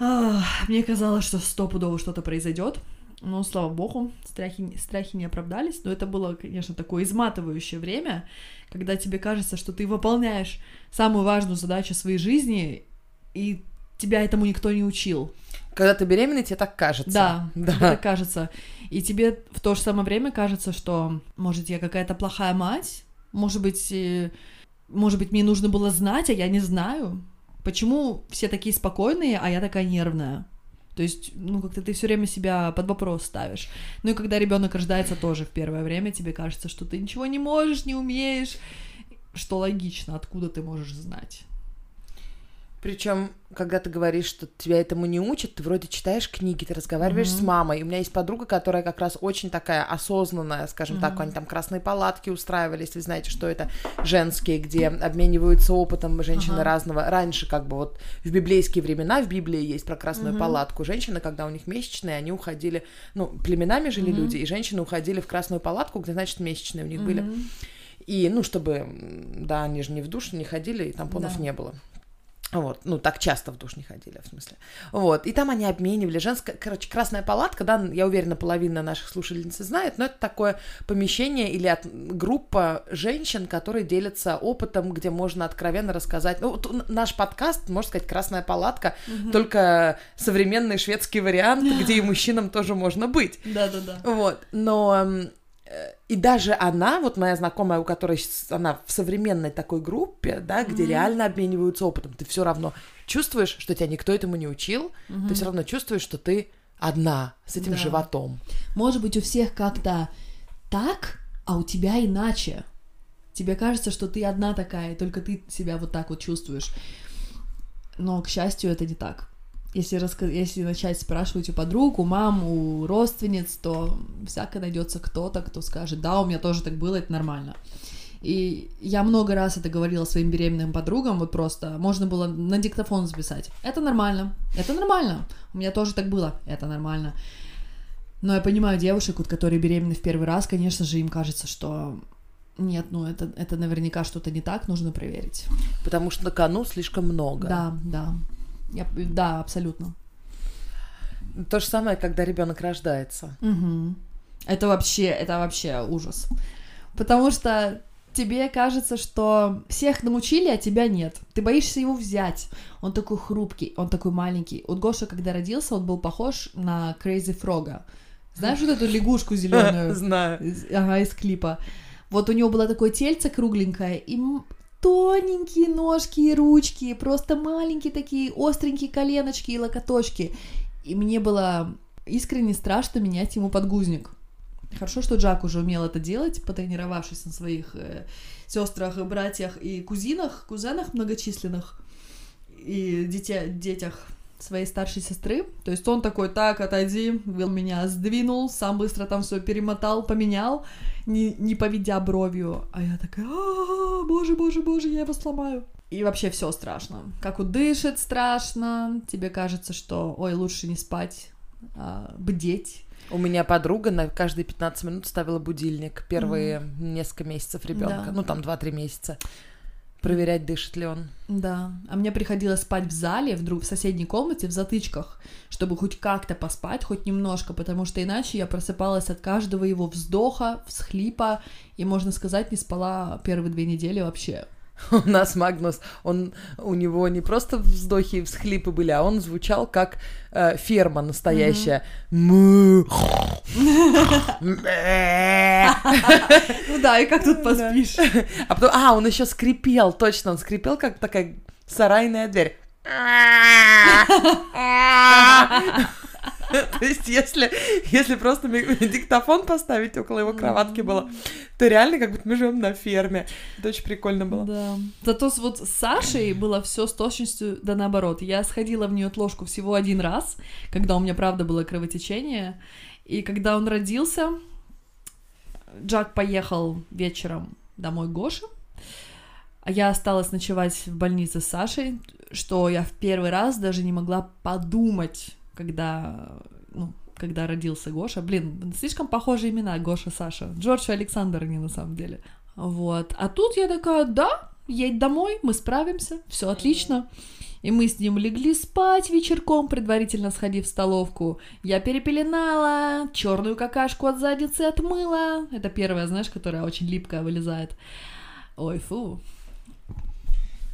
Ах, мне казалось, что стопудово что-то произойдет. Но, слава богу, страхи, страхи не оправдались. Но это было, конечно, такое изматывающее время, когда тебе кажется, что ты выполняешь самую важную задачу своей жизни, и тебя этому никто не учил. Когда ты беременна, тебе так кажется. Да, да. тебе так кажется. И тебе в то же самое время кажется, что, может, я какая-то плохая мать, может быть, э, может быть, мне нужно было знать, а я не знаю. Почему все такие спокойные, а я такая нервная? То есть, ну, как-то ты все время себя под вопрос ставишь. Ну и когда ребенок рождается тоже в первое время, тебе кажется, что ты ничего не можешь, не умеешь. Что логично, откуда ты можешь знать? Причем, когда ты говоришь, что тебя этому не учат, ты вроде читаешь книги, ты разговариваешь Мгм. с мамой. У меня есть подруга, которая как раз очень такая осознанная, скажем так, Мгм. они там красные палатки устраивали, если вы знаете, что это женские, где обмениваются опытом женщины Ага. разного. Раньше, как бы вот в библейские времена, в Библии есть про красную Мгм. палатку. Женщины, когда у них месячные, они уходили, ну, племенами жили Мгм. люди, и женщины уходили в красную палатку, где, значит, месячные у них были. Мгм. И, ну, чтобы, да, они же не в душ не ходили, и тампонов Да. не было. Вот, ну, так часто в душ не ходили, в смысле. Вот, и там они обменивали. Женская, короче, красная палатка, да, я уверена, половина наших слушательниц знает, но это такое помещение или от, группа женщин, которые делятся опытом, где можно откровенно рассказать. Ну, вот наш подкаст, можно сказать, красная палатка, Мгм. только современный шведский вариант, где и мужчинам тоже можно быть. Да-да-да. Вот, но и даже она, вот моя знакомая, у которой она в современной такой группе, да, где Мгм. реально обмениваются опытом, ты все равно чувствуешь, что тебя никто этому не учил, ты все равно чувствуешь, что ты одна с этим Да. животом. Может быть, у всех как-то так, а у тебя иначе. Тебе кажется, что ты одна такая, и только ты себя вот так вот чувствуешь. Но, к счастью, это не так. Если, раска... Если начать спрашивать у подруг, у мам, у родственниц, то всяко найдется кто-то, кто скажет, да, у меня тоже так было, это нормально. И я много раз это говорила своим беременным подругам, вот просто можно было на диктофон записать. Это нормально, это нормально. У меня тоже так было, это нормально. Но я понимаю девушек, вот, которые беременны в первый раз, конечно же, им кажется, что нет, ну это, это наверняка что-то не так, нужно проверить. Потому что на кону слишком много. Да, да. Я, да, абсолютно. То же самое, когда ребенок рождается. Мгм. Это вообще, это вообще ужас. Потому что тебе кажется, что всех научили, а тебя нет. Ты боишься его взять. Он такой хрупкий, он такой маленький. Вот Гоша, когда родился, он был похож на Crazy Frog. Знаешь вот эту лягушку зеленую? Знаю. Ага, из клипа. Вот у него было такое тельце кругленькое, и тоненькие ножки и ручки, просто маленькие такие остренькие коленочки и локоточки. И мне было искренне страшно менять ему подгузник. Хорошо, что Джак уже умел это делать, потренировавшись на своих э, сестрах, и братьях и кузинах, кузенах многочисленных и дитя, детях своей старшей сестры. То есть он такой, так, отойди, Will меня сдвинул, сам быстро там все перемотал, поменял, не, не поведя бровью. А я такая, «А, боже, боже, боже, я его сломаю. И вообще все страшно. Как он дышит страшно, тебе кажется, что, ой, лучше не спать, а бдеть. У меня подруга на каждые 15 минут ставила будильник первые несколько месяцев ребенка. Да. Ну, там 2-3 месяца. Проверять, дышит ли он. Да, а мне приходилось спать в зале, в, друг, в соседней комнате, в затычках, чтобы хоть как-то поспать, хоть немножко, потому что иначе я просыпалась от каждого его вздоха, всхлипа, и, можно сказать, не спала первые две недели вообще. У нас Магнус, он, у него не просто вздохи и всхлипы были, а он звучал как э, ферма настоящая. Ну да, и как тут поспишь? А потом, а, он еще скрипел, точно, он скрипел, как такая сарайная дверь. То есть, если, если просто диктофон поставить около его кроватки было, то реально как будто мы живем на ферме. Это очень прикольно было. Да. Зато вот с Сашей было все с точностью да наоборот. Я сходила в нее ложку всего один раз, когда у меня правда было кровотечение. И когда он родился, Джак поехал вечером домой к Гоше, а я осталась ночевать в больнице с Сашей, что я в первый раз даже не могла подумать, когда, ну, когда родился Гоша. Блин, слишком похожие имена Гоша, Саша. Джордж и Александр они на самом деле. Вот. А тут я такая, да, едь домой, мы справимся, все отлично. И мы с ним легли спать вечерком, предварительно сходив в столовку. Я перепеленала, черную какашку от задницы отмыла. Это первая, знаешь, которая очень липкая вылезает. Ой, фу.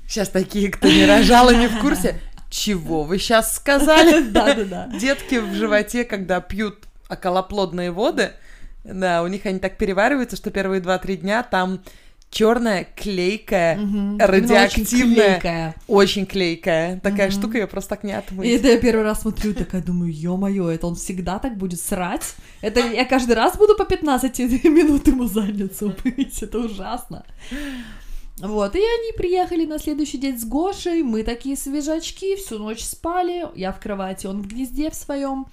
Сейчас такие, кто не рожал и не в курсе. Чего вы сейчас сказали? Да-да-да. Детки в животе, когда пьют околоплодные воды, да, у них они так перевариваются, что первые 2-3 дня там черная, клейкая, Мгм. радиоактивная, очень клейкая. очень клейкая. Такая Мгм. штука, ее просто так не И отмыть. это я первый раз смотрю, такая думаю, ё-моё, это он всегда так будет срать? Это я каждый раз буду по 15 минут ему задницу мыть, это ужасно. Вот, и они приехали на следующий день с Гошей, мы такие свежачки, всю ночь спали, я в кровати, он в гнезде в своем,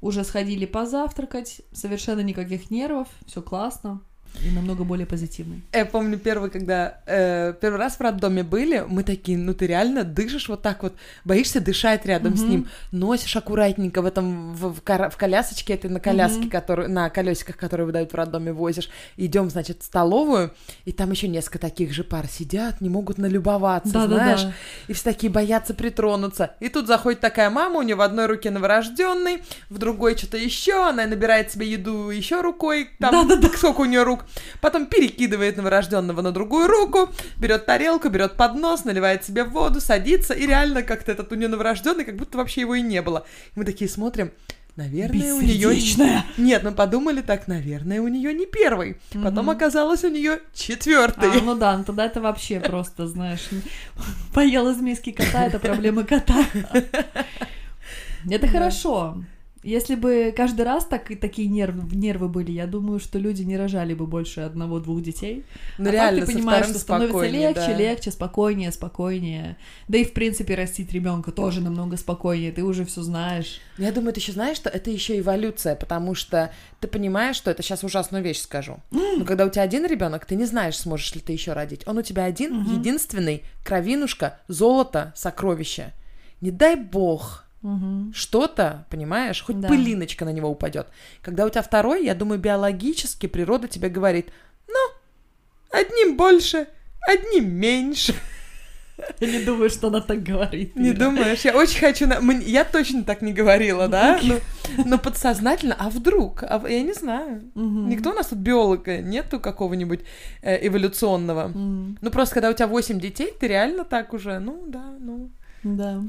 уже сходили позавтракать, совершенно никаких нервов, все классно и намного более позитивный. Я помню первый, когда э, первый раз в роддоме были, мы такие, ну ты реально дышишь вот так вот, боишься дышать рядом с Мгм. ним, носишь аккуратненько в этом в, в кора- в колясочке этой на коляске, Мгм. которую на колесиках, которые выдают в роддоме, возишь. Идем, значит, в столовую, и там еще несколько таких же пар сидят, не могут налюбоваться, Да-да-да. знаешь, и все такие боятся притронуться. И тут заходит такая мама, у нее в одной руке новорожденный, в другой что-то еще, она набирает себе еду еще рукой, там Да-да-да. сколько у нее рук, потом перекидывает новорожденного на другую руку, берет тарелку, берет поднос, наливает себе воду, садится, и реально как-то этот у нее новорожденный, как будто вообще его и не было. И мы такие смотрим, наверное, у нее нет, мы подумали так, наверное, у нее не первый. Потом Мгм. оказалось у нее четвертый. А, ну да, ну тогда это вообще просто, знаешь, поел из миски кота, это проблема кота. Это хорошо. Если бы каждый раз так, такие нервы, нервы были, я думаю, что люди не рожали бы больше одного-двух детей. Ну а реально, так ты понимаешь, что становится легче, да. легче, спокойнее, спокойнее. Да и в принципе растить ребенка тоже намного спокойнее, ты уже все знаешь. Я думаю, ты еще знаешь, что это еще эволюция, потому что ты понимаешь, что это сейчас ужасную вещь скажу. Но когда у тебя один ребенок, ты не знаешь, сможешь ли ты еще родить. Он у тебя один, Мгм. единственный, кровинушка, золото, сокровище. Не дай бог Мгм. что-то, понимаешь, хоть Да. пылиночка на него упадет. Когда у тебя второй, я думаю, биологически природа тебе говорит, ну, одним больше, одним меньше. Я не думаю, что она так говорит. Не Ира. думаешь? Я очень хочу... на- Я точно так не говорила, да? Но, но подсознательно, а вдруг? А я не знаю. Мгм. Никто у нас тут биолога нету какого-нибудь э, эволюционного. М, Ну, просто когда у тебя 8 детей, ты реально так уже, ну, да, ну... Да.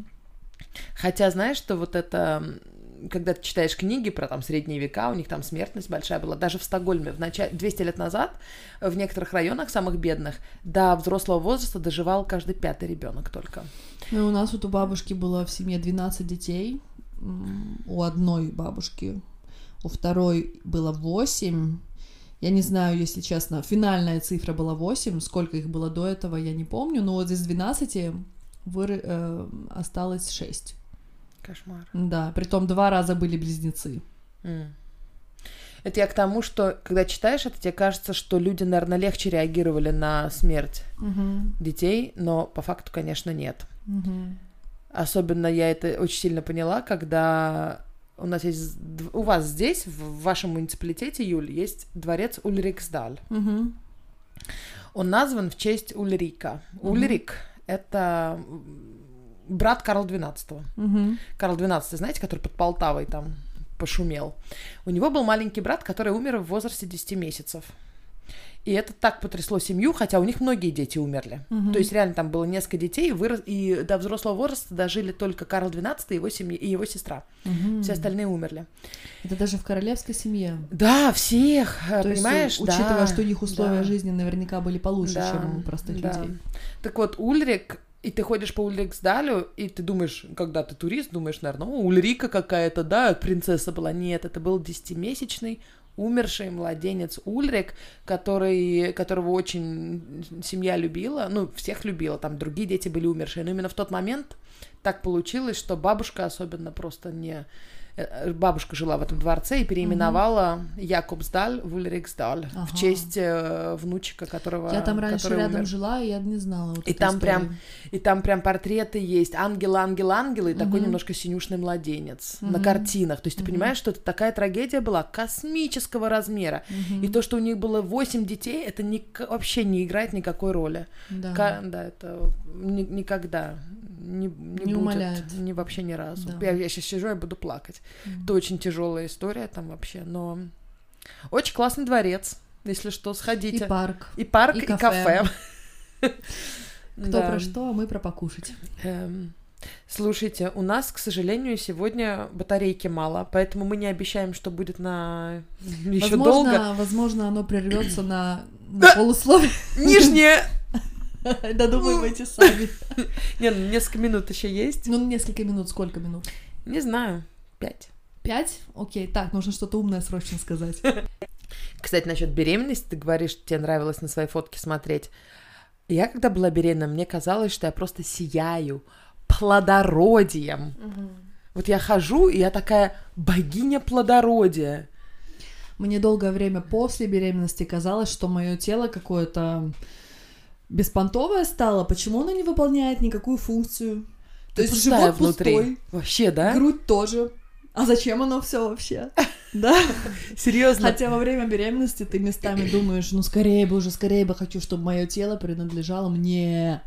Хотя, знаешь, что вот это... Когда ты читаешь книги про там средние века, у них там смертность большая была. Даже в Стокгольме в начале, 200 лет назад э, в некоторых районах самых бедных до взрослого возраста доживал каждый пятый ребенок только. Ну, у нас вот у бабушки было в семье 12 детей. У одной бабушки, у второй было 8. Я не знаю, если честно, финальная цифра была 8. Сколько их было до этого, я не помню. Но вот из 12 выры- э, осталось 6. Кошмар. Да, притом два раза были близнецы. М. Это я к тому, что когда читаешь это, тебе кажется, что люди, наверное, легче реагировали на смерть детей, но по факту, конечно, нет. Особенно я это очень сильно поняла, когда у нас есть... У вас здесь, в вашем муниципалитете, Юль, есть дворец Ульриксдаль. Мгм. Он назван в честь Ульрика. Мгм. Ульрик — это брат Карла XII. Мгм. Карл XII, знаете, который под Полтавой там пошумел. У него был маленький брат, который умер в возрасте 10 месяцев. И это так потрясло семью, хотя у них многие дети умерли. Мгм. То есть реально там было несколько детей, и, вырос, и до взрослого возраста дожили только Карл XII и его, семья, и его сестра. Мгм. Все остальные умерли. Это даже в королевской семье. Да, всех, э, То есть, понимаешь? учитывая, Да, что у них условия да. жизни наверняка были получше, Да, чем у простых да. людей. Так вот, Ульрик, и ты ходишь по Ульриксдалю, и ты думаешь, когда ты турист, думаешь, наверное, Ульрика какая-то, да, принцесса была. Нет, это был десятимесячный умерший младенец Ульрик, который, которого очень семья любила, ну, всех любила, там другие дети были умершие, но именно в тот момент так получилось, что бабушка особенно просто не... э, Бабушка жила в этом дворце и переименовала Якобсдаль в Ульриксдаль Ага. в честь э, внучика, которого... Я там раньше рядом умер. жила, и я не знала. Вот И там истории. прям и там прям портреты есть. Ангел, ангел, ангел, и такой Мгм. немножко синюшный младенец на Мгм. картинах. То есть ты Мгм. понимаешь, что это такая трагедия была космического размера. Мгм. И то, что у них было 8 детей, это ни- вообще не играет никакой роли. Да. Ка- да, это ни- никогда не, не, Не будет. умаляет. Ни вообще ни разу. Да. Я, сейчас сижу, я буду плакать. Мгм. Это очень тяжелая история там вообще, но очень классный дворец. Если что, И сходите. парк. И парк, и и, кафе. кафе. Кто Да. про что, а мы про покушать. Эм, Слушайте, у нас, к сожалению, сегодня батарейки мало, поэтому мы не обещаем, что будет на еще возможно, долго. возможно, оно прервется на, на полусловие. Нижнее! Додумывайте сами. Не, ну, несколько минут еще есть. Ну, несколько минут, сколько минут? Не знаю, пять. Пять? Окей, так, нужно что-то умное срочно сказать. Кстати, насчет беременности, ты говоришь, тебе нравилось на свои фотки смотреть. Я, когда была беременна, мне казалось, что я просто сияю плодородием. Вот я хожу, и я такая богиня плодородия. Мне долгое время после беременности казалось, что мое тело какое-то беспонтовое стало. Почему оно не выполняет никакую функцию? То Ты есть пустая живот внутри. пустой, Вообще, да? грудь тоже. А зачем оно все вообще? Да. Серьезно. Хотя во время беременности ты местами думаешь, ну скорее бы уже, скорее бы хочу, чтобы мое тело принадлежало мне.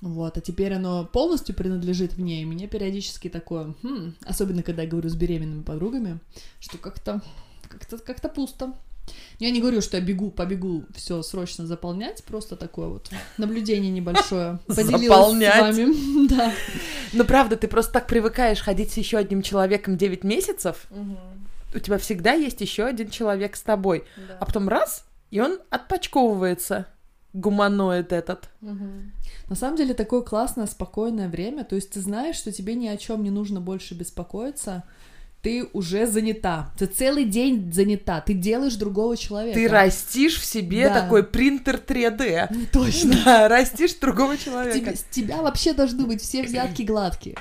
Вот, а теперь оно полностью принадлежит мне, и мне периодически такое, хм, особенно когда я говорю с беременными подругами, что как-то, как-то, как-то пусто. Я не говорю, что я бегу, побегу все срочно заполнять, просто такое вот наблюдение небольшое. Поделилась Заполнять. с вами. Да. Ну, правда, ты просто так привыкаешь ходить с еще одним человеком 9 месяцев. У тебя всегда есть еще один человек с тобой. А потом раз, и он отпочковывается. Гуманоид этот. Мгм. На самом деле такое классное, спокойное время. То есть ты знаешь, что тебе ни о чем не нужно больше беспокоиться. Ты уже занята. Ты целый день занята. Ты делаешь другого человека. Ты растишь в себе Да. такой принтер 3D. Точно. Да, растишь другого Тебе- человека. с тебя вообще должны быть все взятки гладкие.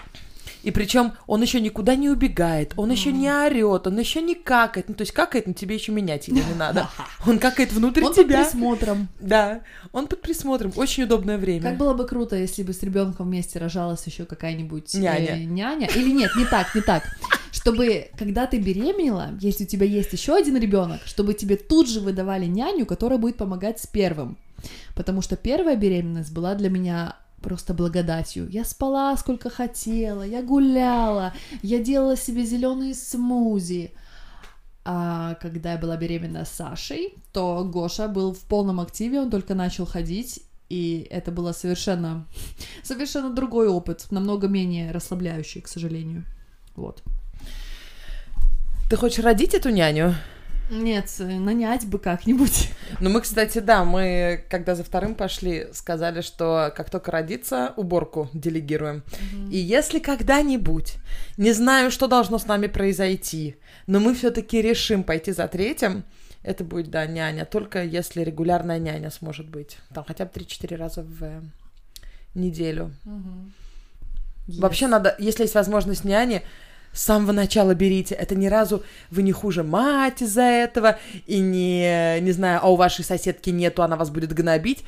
И причем он еще никуда не убегает, он еще не орет, он еще не какает. Ну, то есть какает, но тебе еще менять его не надо. Он какает внутрь Он под тебя. присмотром. Да, он под присмотром. Очень удобное время. Как было бы круто, если бы с ребенком вместе рожалась еще какая-нибудь э, Няня. няня. Или нет, не так, не так. Чтобы, когда ты беременела, если у тебя есть еще один ребенок, чтобы тебе тут же выдавали няню, которая будет помогать с первым. Потому что первая беременность была для меня просто благодатью. Я спала сколько хотела, я гуляла, я делала себе зеленые смузи. А когда я была беременна Сашей, то Гоша был в полном активе, он только начал ходить, и это было совершенно, совершенно другой опыт, намного менее расслабляющий, к сожалению. Вот. Ты хочешь родить эту няню? Нет, нанять бы как-нибудь. Ну, мы, кстати, да, мы, когда за вторым пошли, сказали, что как только родится, уборку делегируем. Mm-hmm. И если когда-нибудь, не знаю, что должно с нами произойти, но мы все-таки решим пойти за третьим, это будет, да, няня, только если регулярная няня сможет быть. Там хотя бы 3-4 раза в неделю. Mm-hmm. Yes. Вообще надо, если есть возможность няни, с самого начала берите. Это ни разу вы не хуже мать из-за этого, и не, не знаю, а у вашей соседки нету, она вас будет гнобить.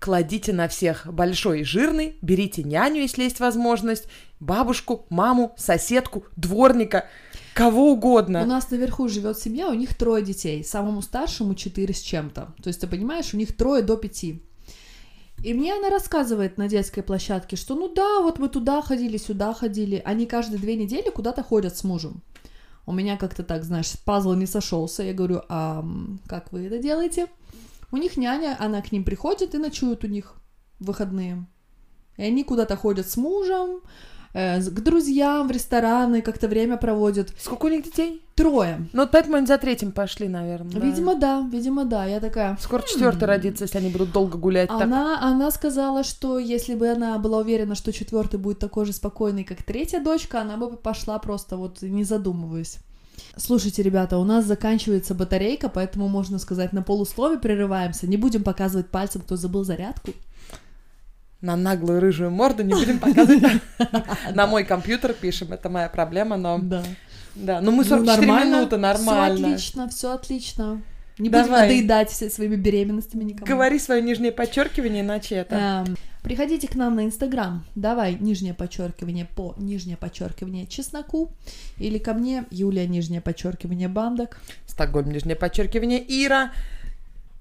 Кладите на всех большой и жирный, берите няню, если есть возможность, бабушку, маму, соседку, дворника, кого угодно. У нас наверху живет семья, у них трое детей, самому старшему четыре с чем-то. То есть ты понимаешь, у них трое до пяти. И мне она рассказывает на детской площадке, что ну да, вот мы туда ходили, сюда ходили. Они каждые две недели куда-то ходят с мужем. У меня как-то так, знаешь, пазл не сошелся. Я говорю, а как вы это делаете? У них няня, она к ним приходит и ночует у них в выходные. И они куда-то ходят с мужем, к друзьям в рестораны, как-то время проводят. Сколько у них детей? Трое. Ну, поэтому они за третьим пошли, наверное. Да. Видимо, да, видимо, да. Я такая... Скоро четвертый родится, если они будут долго гулять. Она, так. она сказала, что если бы она была уверена, что четвертый будет такой же спокойный, как третья дочка, она бы пошла просто вот не задумываясь. Слушайте, ребята, у нас заканчивается батарейка, поэтому можно сказать на полуслове прерываемся. Не будем показывать пальцем, кто забыл зарядку на наглую рыжую морду не будем показывать. На мой компьютер пишем, это моя проблема, но... Да. Ну мы 44 ну, минуты, нормально. Все отлично, все отлично. Не Давай. будем надоедать все своими беременностями никому. Говори свое нижнее подчеркивание, иначе это... Эм, приходите к нам на Инстаграм. Давай нижнее подчеркивание по нижнее подчеркивание чесноку. Или ко мне Юлия нижнее подчеркивание бандок. Стокгольм нижнее подчеркивание Ира.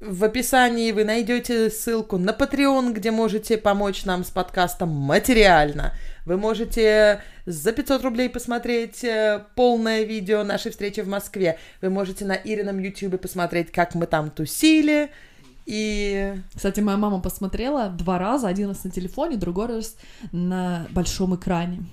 В описании вы найдете ссылку на Patreon, где можете помочь нам с подкастом материально. Вы можете за 500 рублей посмотреть э, полное видео нашей встречи в Москве. Вы можете на Ирином YouTube посмотреть, как мы там тусили, и... Кстати, моя мама посмотрела два раза, один раз на телефоне, другой раз на большом экране.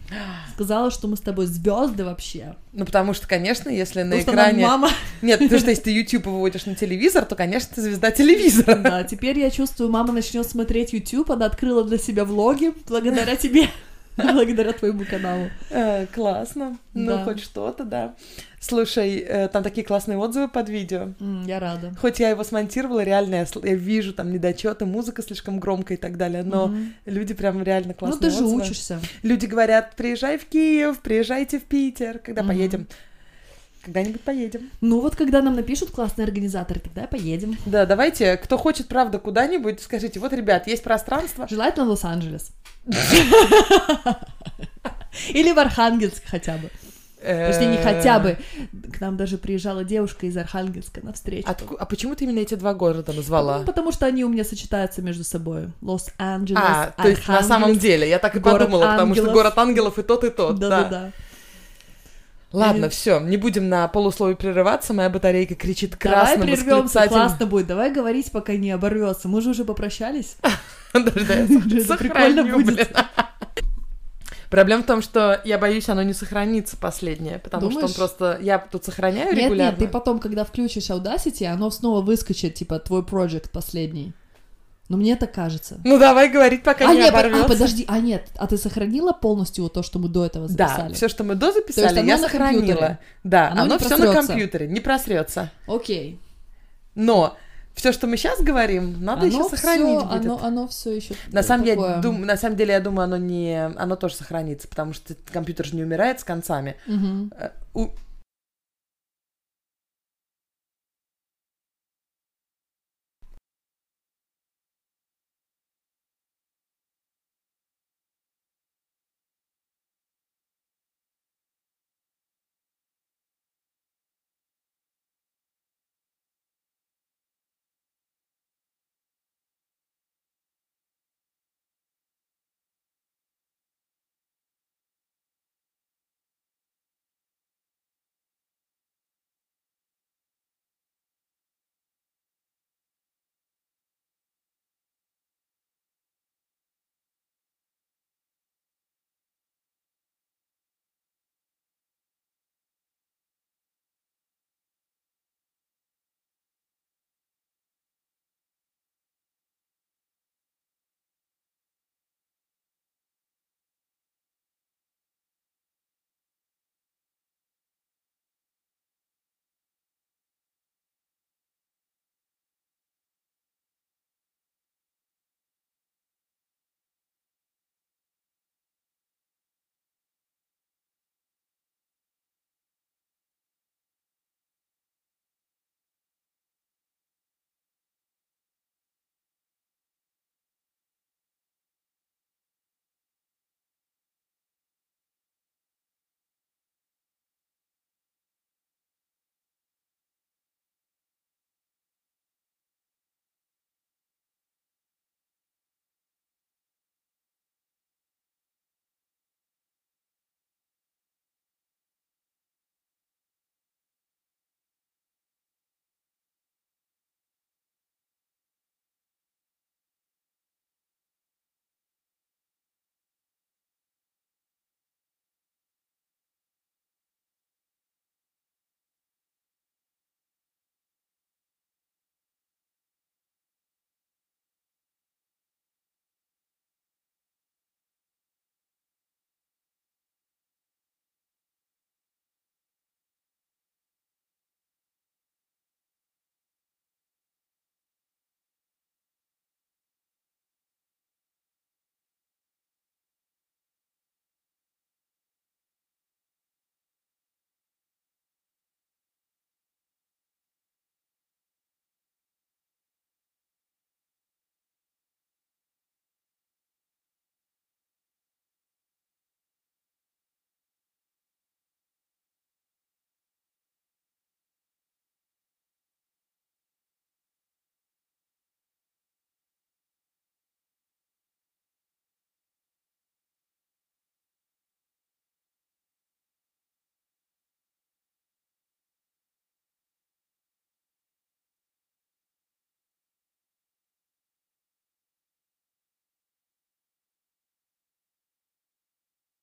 Сказала, что мы с тобой звезды вообще. Ну, потому что, конечно, если на потому экране... Что мама... Нет, потому что если ты YouTube выводишь на телевизор, то, конечно, ты звезда телевизора. Да, теперь я чувствую, мама начнет смотреть YouTube, она открыла для себя влоги благодаря тебе. Благодаря твоему каналу. Э, классно. Ну, хоть что-то, да. Слушай, э, там такие классные отзывы под видео. Я рада. Хоть я его смонтировала, реально я, я вижу там недочеты, музыка слишком громкая и так далее, но люди прям реально классные Ну, ты же учишься. Люди говорят, приезжай в Киев, приезжайте в Питер, когда поедем. Когда-нибудь поедем. Ну вот, когда нам напишут классные организаторы, тогда поедем. Да, давайте, кто хочет, правда, куда-нибудь, скажите, вот, ребят, есть пространство. Желательно Лос-Анджелес. Или в Архангельск хотя бы. Точнее, не хотя бы. К нам даже приезжала девушка из Архангельска на встречу. А почему ты именно эти два города назвала? Ну, потому что они у меня сочетаются между собой. Лос-Анджелес, А, то есть на самом деле, я так и подумала, потому что город ангелов и тот, и тот. Да-да-да. Ладно, и... все, не будем на полусловие прерываться, моя батарейка кричит красным Давай прервемся, классно будет, давай говорить, пока не оборвется. Мы же уже попрощались. Это прикольно будет. Проблема в том, что я боюсь, оно не сохранится последнее, потому Думаешь? что он просто... Я тут сохраняю нет, регулярно. Нет, ты потом, когда включишь Audacity, оно снова выскочит, типа, твой проект последний. Но мне так кажется. Ну давай говорить, пока а, не нет, оборвется. А подожди, а нет, а ты сохранила полностью вот то, что мы до этого записали? Да, все, что мы до записали, я сохранила. Компьютере. Да, оно, оно все на компьютере, не просрется. Окей. Но все, что мы сейчас говорим, надо оно еще сохранить всё, будет. Оно, оно все еще. На самом, такое... деле, дум, на самом деле, я думаю, оно не, оно тоже сохранится, потому что компьютер же не умирает с концами. Угу. У,